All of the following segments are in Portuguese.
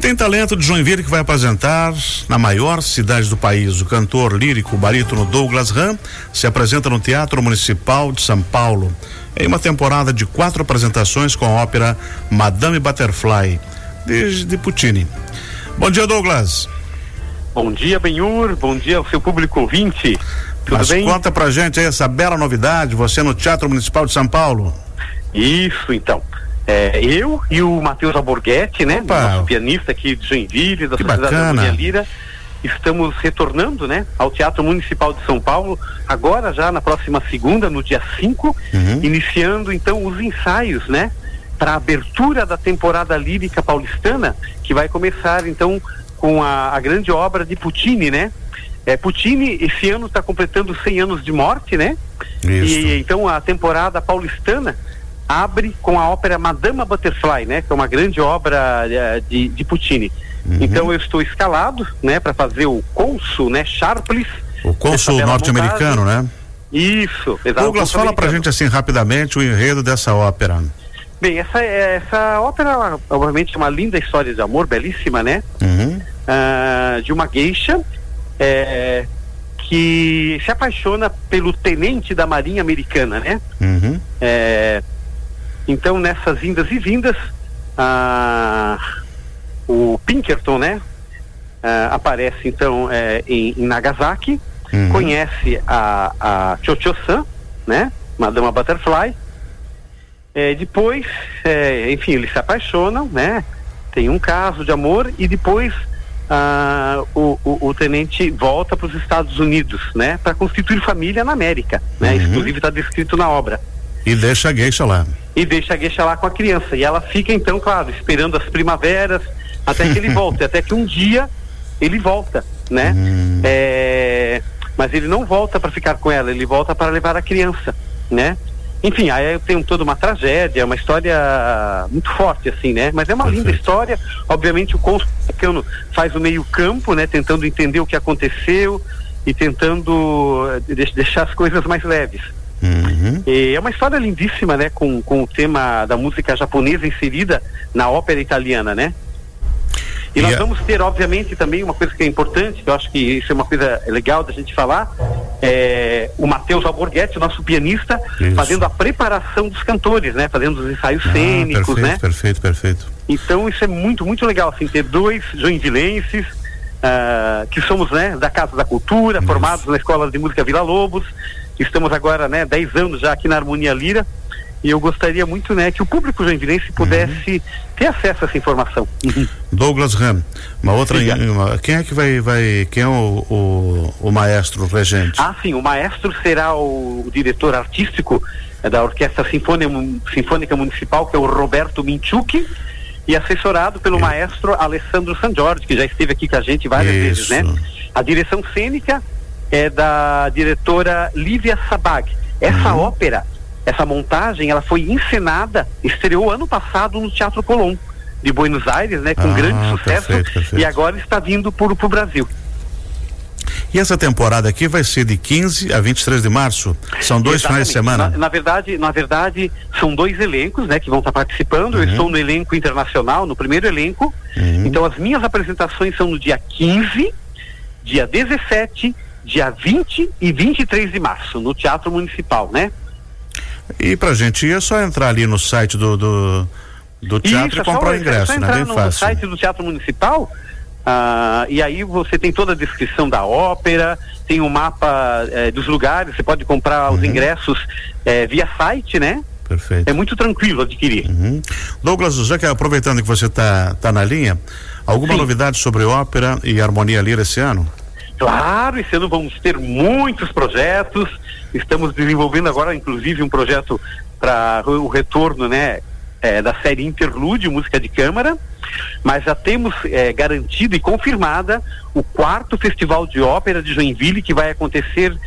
E tem talento de Joinville que vai apresentar na maior cidade do país. O cantor lírico barítono Douglas Ram se apresenta no Teatro Municipal de São Paulo em uma temporada de quatro apresentações com a ópera Madame Butterfly de, de Puccini. Bom dia, Douglas. Bom dia, Benhur. Bom dia ao seu público ouvinte. Tudo Mas bem? conta pra gente aí essa bela novidade, você no Teatro Municipal de São Paulo. Isso, então. É, eu e o Matheus Alborguete, né? Opa. Nosso pianista aqui de Joinville, da Que Sociedade bacana. Maria Lira. Estamos retornando, né, ao Teatro Municipal de São Paulo, agora já na próxima segunda, no dia 5, Uhum. iniciando então os ensaios, né, para a abertura da temporada lírica paulistana, que vai começar então com a, a grande obra de Puccini, né? É, Puccini esse ano está completando 100 anos de morte, né? Isso. E então a temporada paulistana abre com a ópera Madama Butterfly, né? Que é uma grande obra eh, de, de Puccini. Uhum. Então eu estou escalado, né? Para fazer o cônsul, né? Sharpless. O cônsul bela norte-americano, né? Isso, exato. Douglas, fala pra gente assim rapidamente o enredo dessa ópera. Bem, essa, essa ópera, obviamente, é uma linda história de amor, belíssima, né? Uhum. ah, de uma geisha eh, que se apaixona pelo tenente da marinha americana, né? Uhum. É, então, nessas indas e vindas, ah, o Pinkerton, né, ah, aparece então é, em, em Nagasaki, Uhum. conhece a, a Cho-Cho-san, né, Madama Butterfly. É, depois, é, enfim, eles se apaixonam, né, tem um caso de amor e depois ah, o, o, o tenente volta para os Estados Unidos, né, para constituir família na América, né, Uhum. inclusive está descrito na obra E deixa a gueixa lá. e deixa a gueixa lá com a criança. E ela fica, então, claro, esperando as primaveras até que ele volte, até que um dia ele volta, né? Hum. É, Mas ele não volta para ficar com ela, ele volta para levar a criança, né? Enfim, aí tem toda uma tragédia, uma história muito forte, assim, né? Mas é uma linda Perfeito. história. Obviamente, o cônsul faz o meio-campo, né? Tentando entender o que aconteceu e tentando eh, de- deixar as coisas mais leves. Uhum. É uma história lindíssima, né? Com, com o tema da música japonesa inserida na ópera italiana, né? E, E nós a- vamos ter, obviamente, também uma coisa que é importante, que eu acho que isso é uma coisa legal da gente falar, é o Matheus Alborguete, nosso pianista, Isso. fazendo a preparação dos cantores, né? Fazendo os ensaios Ah, cênicos, perfeito, né? perfeito, perfeito. Então isso é muito, muito legal, assim, ter dois joinvilenses, ah, que somos, né, da Casa da Cultura, Isso. formados na Escola de Música Vila Lobos, estamos agora, né, 10 anos já aqui na Harmonia Lira, e eu gostaria muito, né, que o público joinvilense pudesse ter acesso a essa informação. Douglas Ram, uma outra. Uma- quem é que vai. vai quem é o, o, o maestro regente? Ah, sim, o maestro será o, o diretor artístico da Orquestra Sinfônica, Sinfônica Municipal, que é o Roberto Minchuk, e assessorado pelo maestro Alessandro San Giorgio, que já esteve aqui com a gente várias vezes, Isso. né? A direção cênica é da diretora Lívia Sabag. Essa Uhum. ópera, essa montagem, ela foi encenada, estreou ano passado no Teatro Colón de Buenos Aires, né, com Ah, grande sucesso, perfeito, perfeito. e agora está vindo para o Brasil. E essa temporada aqui vai ser de 15 a 23 de março. São dois finais de Exatamente. semana. Na, na verdade, na verdade, são dois elencos, né, que vão estar participando. Eu Uhum. estou no elenco internacional, no primeiro elenco. Uhum. Então, as minhas apresentações são no dia 15, dia 17, dia 20 e 23 de março, no Teatro Municipal, né? E pra gente ir é só entrar ali no site do, do, do teatro Isso, e é só- comprar o é só ingresso, né? Bem no fácil. site do Teatro Municipal. ah, e aí você tem toda a descrição da ópera, tem o mapa eh, dos lugares, você pode comprar Uhum. os ingressos eh, via site, né? Perfeito. É muito tranquilo adquirir. Uhum. Douglas, já que aproveitando que você está tá na linha, alguma Sim. novidade sobre ópera e harmonia lira esse ano? Claro, esse ano vamos ter muitos projetos. Estamos desenvolvendo agora, inclusive, um projeto para o retorno, né, eh, da série Interlúdio, música de câmara. Mas já temos eh, garantido e confirmada o quarto Festival de Ópera de Joinville, que vai acontecer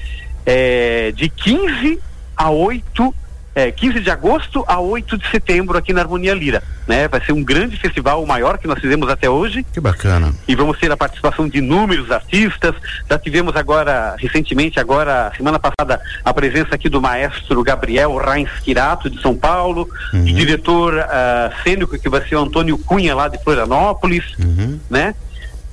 eh, de 15 a 8, eh, 15 de agosto a 8 de setembro aqui na Harmonia Lira. Né? Vai ser um grande festival, o maior que nós fizemos até hoje. Que bacana. E vamos ter a participação de inúmeros artistas. Já tivemos agora, recentemente, agora, semana passada, a presença aqui do maestro Gabriel Reins Quirato, de São Paulo, uhum. do diretor uh, cênico, que vai ser o Antônio Cunha, lá de Florianópolis, uhum. né?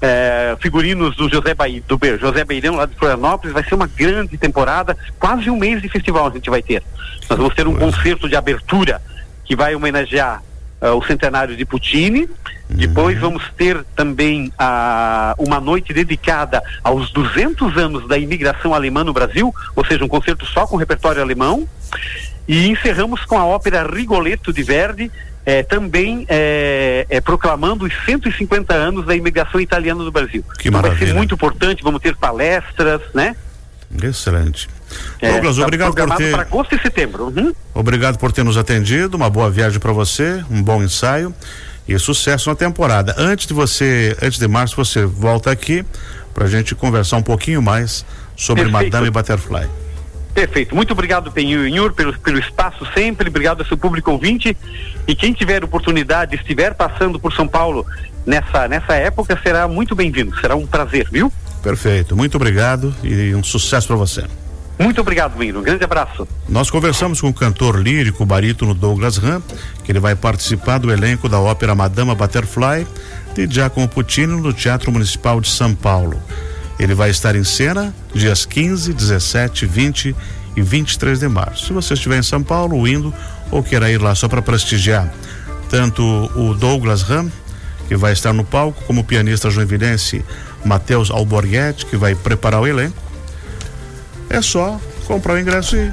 É, figurinos do José, Bahia, do José Beirão lá de Florianópolis, vai ser uma grande temporada, quase um mês de festival a gente vai ter. Nós vamos ter um concerto de abertura que vai homenagear uh, o centenário de Puccini. Uhum. Depois vamos ter também uh, uma noite dedicada aos 200 anos da imigração alemã no Brasil, ou seja, um concerto só com repertório alemão. E encerramos com a ópera Rigoletto de Verdi, eh, também eh, eh, proclamando os 150 anos da imigração italiana no Brasil. Que então vai ser muito importante, vamos ter palestras, né? Excelente. É, Douglas, tá obrigado por ter. para agosto e setembro. Uhum. Obrigado por ter nos atendido. Uma boa viagem para você, um bom ensaio e sucesso na temporada. Antes de você, antes de março, você volta aqui para a gente conversar um pouquinho mais sobre Perfeito. Madame Butterfly. Perfeito. Muito obrigado, Penhur, pelo, pelo espaço sempre. Obrigado ao seu público ouvinte. E quem tiver oportunidade, estiver passando por São Paulo nessa, nessa época, será muito bem-vindo. Será um prazer, viu? Perfeito. Muito obrigado e um sucesso para você. Muito obrigado, Miro. Um grande abraço. Nós conversamos com o cantor lírico, barítono Douglas Ram, que ele vai participar do elenco da ópera Madama Butterfly de Giacomo Puccini no Teatro Municipal de São Paulo. Ele vai estar em cena dias 15, 17, 20 e 23 de março. Se você estiver em São Paulo, indo ou queira ir lá só para prestigiar tanto o Douglas Ram, que vai estar no palco, como o pianista joinvilense Matheus Alborguete, que vai preparar o elenco, é só comprar o ingresso e